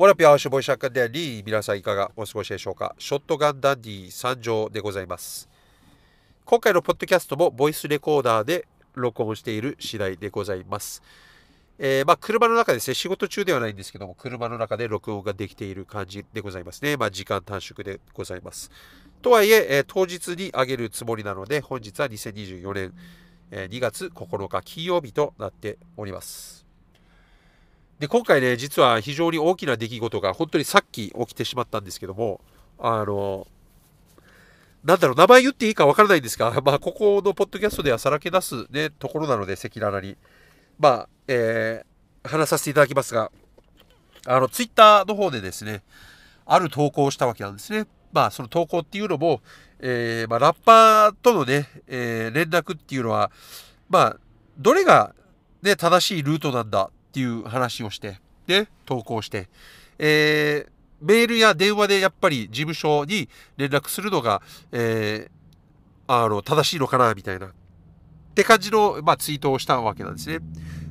ワラピアーシュボイシャッカであり、皆さんいかがお過ごしでしょうか？ショットガンダンディ参上でございます。今回のポッドキャストもボイスレコーダーで録音している次第でございます。えー、まあ、車の中ですね、仕事中ではないんですけども、車の中で録音ができている感じでございますね。まあ、時間短縮でございます。とはいええー、当日に上げるつもりなので、本日は2024年、えー、2月9日金曜日となっております。で、今回ね、実は非常に大きな出来事が本当にさっき起きてしまったんですけども、あの、なんだろう、名前言っていいかわからないんですが、まあ、ここのポッドキャストではさらけ出すね、ところなので、赤裸々に。まあ、えー、話させていただきますが、あの、ツイッターの方でですね、ある投稿をしたわけなんですね。まあ、その投稿っていうのも、えー、まあ、ラッパーとのね、えー、連絡っていうのは、まあ、どれがね、正しいルートなんだっていう話をして、で、投稿して、えー、メールや電話でやっぱり事務所に連絡するのが、えー、あの、正しいのかな、みたいな。って感じの、まあ、ツイートをしたわけなんですね。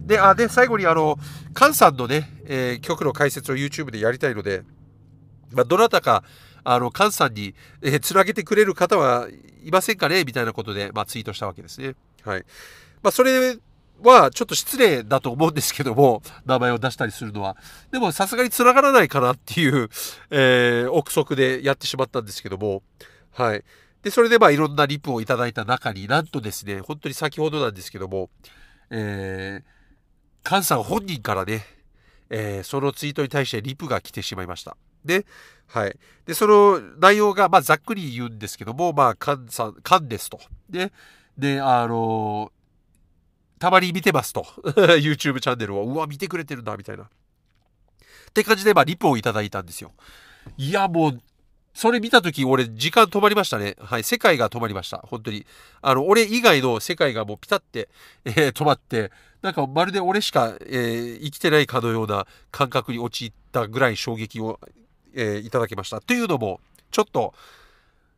で、あ、で、最後にあの、カンさんのね、えー、曲の解説を YouTube でやりたいので、まあ、どなたか、あの、カンさんに、えー、つなげてくれる方はいませんかねみたいなことで、まあ、ツイートしたわけですね。はい。まあ、それはちょっと失礼だと思うんですけども、名前を出したりするのは。でもさすがに繋がらないかなっていう、えー、憶測でやってしまったんですけども、はい。で、それでまあいろんなリプをいただいた中になんとですね、本当に先ほどなんですけども、えー、カンさん本人からね、えー、そのツイートに対してリプが来てしまいました。で、はい。で、その内容が、まあ、ざっくり言うんですけども、まあ、カンさん、カンですと。で、で、あのたまに見てますと。YouTube チャンネルを。うわ、見てくれてるんだ、みたいな。って感じで、まあ、リプをいただいたんですよ。いや、もう、それ見たとき、俺、時間止まりましたね。はい。世界が止まりました。本当に。あの、俺以外の世界がもうピタって、えー、止まって、なんかまるで俺しか、えー、生きてないかのような感覚に陥ったぐらい衝撃を、えー、いただきました。というのも、ちょっと、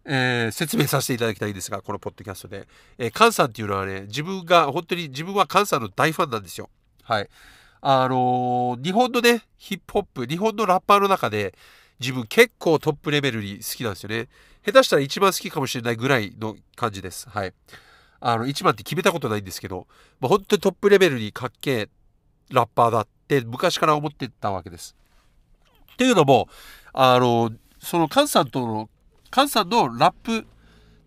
えー、説明させていただきたいんですが、このポッドキャストで。えー、カンさんっていうのはね、自分が、本当に自分はカンさんの大ファンなんですよ。はい。あのー、日本のね、ヒップホップ、日本のラッパーの中で、自分結構トップレベルに好きなんですよね。下手したら一番好きかもしれないぐらいの感じです。はい。あの、一番って決めたことないんですけど、まあ、本当にトップレベルにかっけえラッパーだって昔から思ってたわけです。っていうのも、あの、そのカンさんとの菅さんのラップ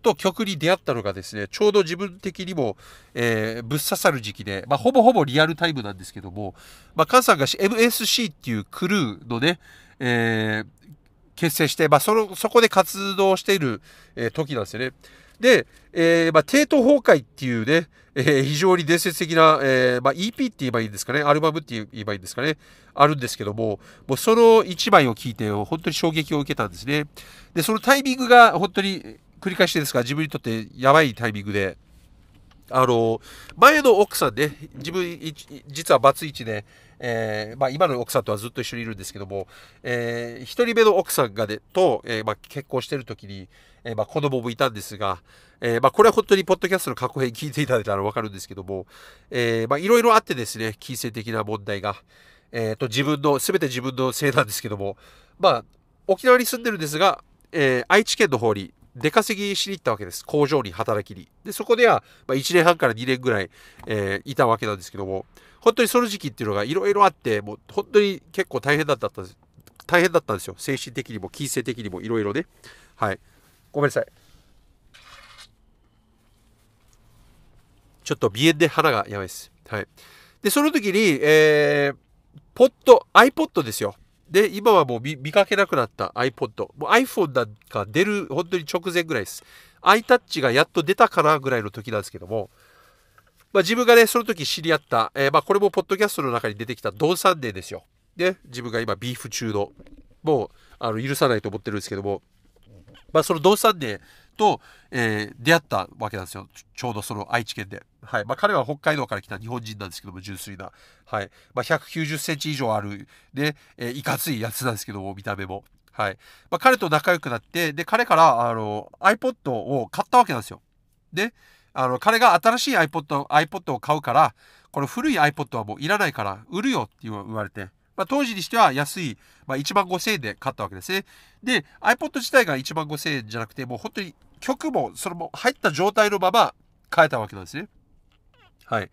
と曲に出会ったのがですね、ちょうど自分的にも、えー、ぶっ刺さる時期で、まあ、ほぼほぼリアルタイムなんですけども、まあ、カンさんが MSC っていうクルーのね、えー、結成して、まあ、その、そこで活動している、えー、時なんですよね。で、えー、まあ、帝都崩壊っていうね、えー、非常に伝説的な、えー、まあ、EP って言えばいいんですかね、アルバムって言えばいいんですかね、あるんですけども、もうその1枚を聞いて、本当に衝撃を受けたんですね。で、そのタイミングが本当に繰り返してですが、自分にとってやばいタイミングで、あの、前の奥さんね、自分、実はバツイチで、えー、まあ今の奥さんとはずっと一緒にいるんですけども、えー、一人目の奥さんがね、と、えー、まあ結婚してる時に、えー、まあ子供もいたんですが、えー、まあこれは本当にポッドキャストの過去編聞いていただいたらわかるんですけども、えー、まあいろいろあってですね、金銭的な問題が、えっ、と自分の、すべて自分のせいなんですけども、まあ沖縄に住んでるんですが、え、愛知県の方に出稼ぎしに行ったわけです。工場に働きに。で、そこでは、まあ、1年半から2年ぐらい、えー、いたわけなんですけども、本当にその時期っていうのがいろいろあって、もう本当に結構大変だったんです。大変だったんですよ。精神的にも、金銭的にもいろいろね。はい。ごめんなさい。ちょっと鼻炎で鼻がやばいです。はい。で、その時に、えー、ポッド、iPod ですよ。で、今はもう見かけなくなった iPod。も iPhone なんか出る本当に直前ぐらいです。iTouch がやっと出たかなぐらいの時なんですけども、まあ、自分がね、その時知り合った、えー、まあこれもポッドキャストの中に出てきたドンサンデーですよ。で、自分が今ビーフ中の、もうあの許さないと思ってるんですけども、まあそのドンサンデーと、えー、出会ったわけなんですよ。ちょうどその愛知県で。はい。まあ、彼は北海道から来た日本人なんですけども、純粋な。はい。まあ、190センチ以上ある、ね、えー、いかついやつなんですけども、見た目も。はい。まあ、彼と仲良くなって、で、彼から、あの、iPod を買ったわけなんですよ。で、あの、彼が新しい iPod、iPod を買うから、この古い iPod はもういらないから、売るよって言われて、まあ、当時にしては安い、まあ、1万5000円で買ったわけですね。で、iPod 自体が1万5000円じゃなくて、もう本当に曲も、それも入った状態のまま変えたわけなんですね。はい。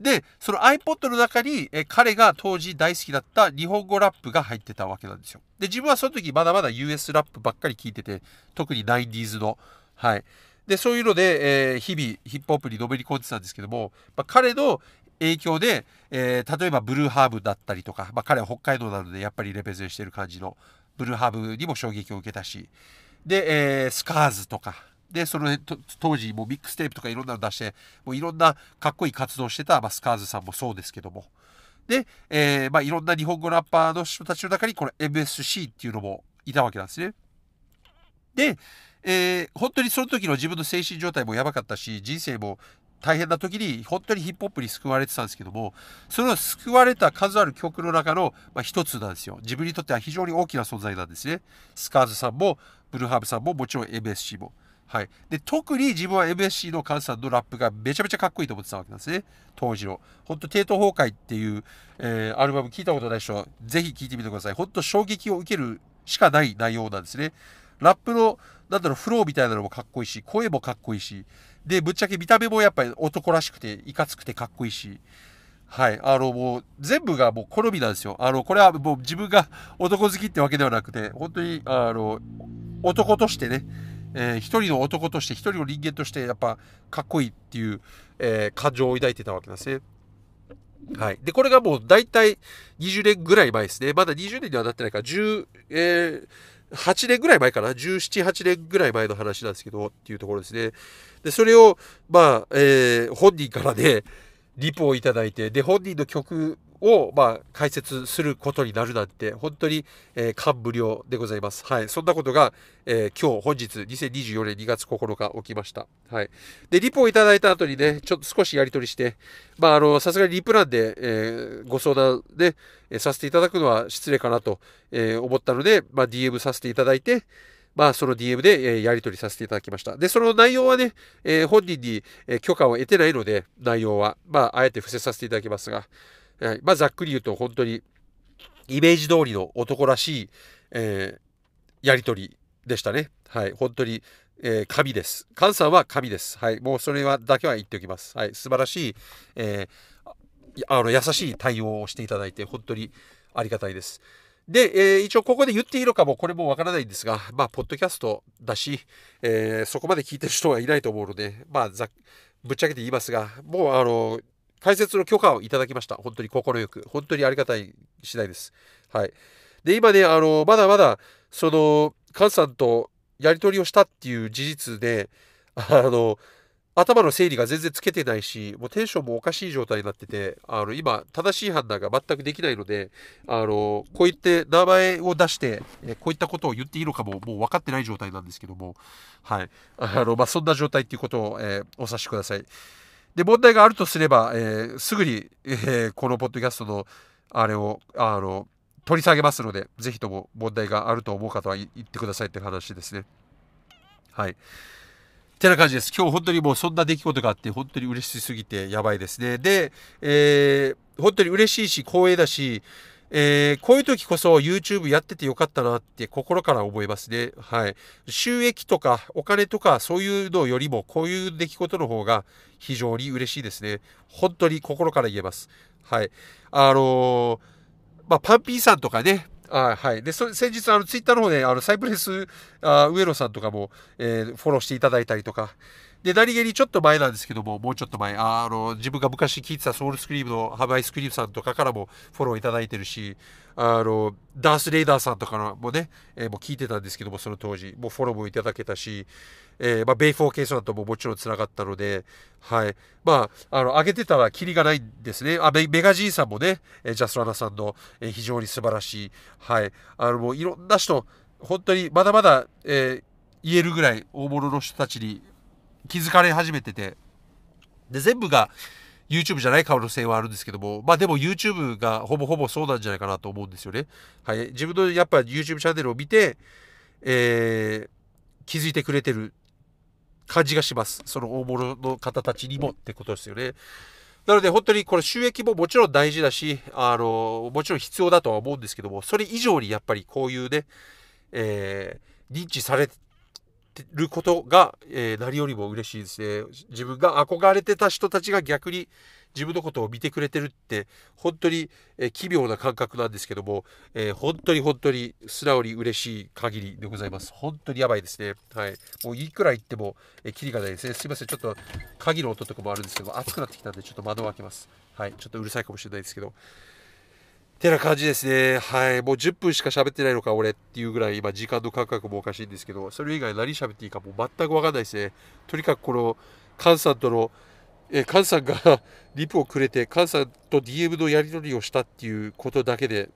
で、その iPod の中に、え彼が当時大好きだった日本語ラップが入ってたわけなんですよ。で、自分はその時まだまだ US ラップばっかり聞いてて、特に 90s の。はい。で、そういうので、えー、日々ヒップホップにのめり込んでたんですけども、まあ、彼の影響で、えー、例えばブルーハーブだったりとか、まあ、彼は北海道なのでやっぱりレペゼンしてる感じのブルーハーブにも衝撃を受けたし、で、えー、スカーズとか、で、その当時もミックステープとかいろんなの出して、もういろんなかっこいい活動してた、まあ、スカーズさんもそうですけども。で、えー、まあいろんな日本語ラッパーの人たちの中にこの MSC っていうのもいたわけなんですね。で、えー、本当にその時の自分の精神状態もやばかったし、人生も大変な時に本当にヒップホップに救われてたんですけども、その救われた数ある曲の中の、まあ、一つなんですよ。自分にとっては非常に大きな存在なんですね。スカーズさんも、ブルーハーブさんも、もちろん MSC も。はい。で、特に自分は MSC のカンさんのラップがめちゃめちゃかっこいいと思ってたわけなんですね。当時の。ほんと、帝都崩壊っていう、えー、アルバム聞いたことない人は、ぜひ聞いてみてください。ほんと衝撃を受けるしかない内容なんですね。ラップの、なんだろう、フローみたいなのもかっこいいし、声もかっこいいし、で、ぶっちゃけ見た目もやっぱり男らしくて、いかつくてかっこいいし、はい。あの、もう、全部がもう好みなんですよ。あの、これはもう自分が男好きってわけではなくて、本当に、あの、男としてね、えー、一人の男として、一人の人間として、やっぱ、かっこいいっていう、えー、感情を抱いてたわけなんですね。はい。で、これがもう大体20年ぐらい前ですね。まだ20年にはなってないから、10、えー、8年ぐらい前かな？17、8年ぐらい前の話なんですけど、っていうところですね。で、それを、まあ、えー、本人からね、リポをいただいて、で、本人の曲を、まあ、解説することになるなんて、本当に、えー、感無量でございます。はい。そんなことが、えー、今日、本日、2024年2月9日起きました。はい。で、リポをいただいた後にね、ちょっと少しやり取りして、まあ、あの、さすがにリプランで、えー、ご相談で、えさせていただくのは失礼かなと、え思ったので、まあ、DM させていただいて、まあ、その DM で、えやり取りさせていただきました。で、その内容はね、え本人に、え許可を得てないので、内容は、まあ、あえて伏せさせていただきますが、はい、まあ、ざっくり言うと本当にイメージ通りの男らしい、えー、やり取りでしたね。はい、本当に、えー、神です。菅さんは神です。はい、もうそれはだけは言っておきます。はい、素晴らしい、えー、あの優しい対応をしていただいて本当にありがたいです。で、えー、一応ここで言っていいのかもこれもわからないんですが、まあ、ポッドキャストだし、えー、そこまで聞いてる人はいないと思うので、まあ、ざぶっちゃけて言いますが、もうあの、解説の許可をいただきました。本当に快く。本当にありがたい次第です。はい。で、今ね、あの、まだまだ、その、菅さんとやり取りをしたっていう事実で、あの、頭の整理が全然つけてないし、もうテンションもおかしい状態になってて、あの、今、正しい判断が全くできないので、あの、こういって名前を出して、えこういったことを言っていいのかも、もう分かってない状態なんですけども、はい。あの、まあ、そんな状態っていうことを、えー、お察しください。で、問題があるとすれば、えー、すぐに、えー、このポッドキャストの、あれを、あの、取り下げますので、ぜひとも問題があると思う方は言ってくださいって話ですね。はい。てな感じです。今日本当にもうそんな出来事があって、本当に嬉しすぎてやばいですね。で、えー、本当に嬉しいし、光栄だし、えー、こういう時こそ YouTube やっててよかったなって心から思いますね。はい。収益とかお金とかそういうのよりもこういう出来事の方が非常に嬉しいですね。本当に心から言えます。はい。あのー、まあ、パンピーさんとかね、あはい。で、そ先日、あの、ツイッターの方で、あの、サイプレス、あ上野さんとかも、えー、フォローしていただいたりとか、で、何気にちょっと前なんですけども、もうちょっと前、あの、自分が昔聞いてたソウルスクリームのハバイスクリームさんとかからもフォローいただいてるし、あの、ダース・レイダーさんとかもね、えー、もう聞いてたんですけども、その当時、もうフォローもいただけたし、えー、まあ、ベイフォーケースさんとももちろん繋がったので、はい。まあ、あの、上げてたらキリがないんですね。あ、メガジーさんもね、えジャスラナさんの、えー、非常に素晴らしい、はい。あの、もういろんな人、本当にまだまだ、えー、言えるぐらい大物の人たちに気づかれ始めてて、で、全部が YouTube じゃない可能性はあるんですけども、まあでも YouTube がほぼほぼそうなんじゃないかなと思うんですよね。はい。自分のやっぱ YouTube チャンネルを見て、えー、気づいてくれてる感じがします。その大物の方たちにもってことですよね。なので本当にこれ収益ももちろん大事だし、あの、もちろん必要だとは思うんですけども、それ以上にやっぱりこういうね、えー、認知されることが、えー、何よりも嬉しいですね。自分が憧れてた人たちが逆に自分のことを見てくれてるって本当に、えー、奇妙な感覚なんですけども、えー、本当に本当に素直に嬉しい限りでございます。本当にやばいですね。はい。もういくら言っても、えー、キリがないですね。すいません。ちょっと鍵の音とかもあるんですけど、暑くなってきたんでちょっと窓を開けます。はい。ちょっとうるさいかもしれないですけど。てな感じですね。はい。もう10分しか喋ってないのか、俺っていうぐらい、今、時間の感覚もおかしいんですけど、それ以外何喋っていいかもう全くわかんないですね。とにかくこの、カンさんとの、えカンさんが リプをくれて、カンさんと DM のやり取りをしたっていうことだけで、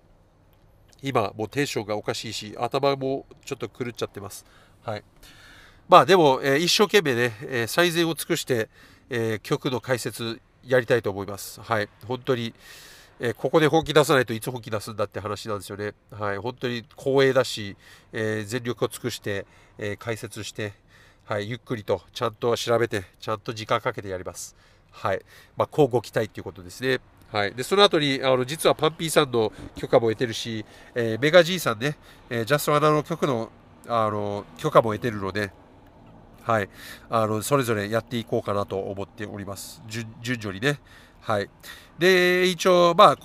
今、もうテンションがおかしいし、頭もちょっと狂っちゃってます。はい。まあでも、えー、一生懸命ね、えー、最善を尽くして、えー、曲の解説やりたいと思います。はい。本当に。えー、ここで本気出さないといつ本気出すんだって話なんですよね。はい、本当に光栄だし、えー、全力を尽くして、えー、解説して、はい、ゆっくりとちゃんと調べて、ちゃんと時間かけてやります。はい。まあ、交互期待っていうことですね。はい。で、その後に、あの、実はパンピーさんの許可も得てるし、えー、メガ G さんね、えー、ジャストアナの曲の、あの、許可も得てるので、はい。あの、それぞれやっていこうかなと思っております。順序にね。はい。で、一応、まあ、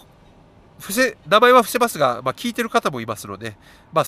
伏せ、名前は伏せますが、まあ、聞いてる方もいますので、まあ、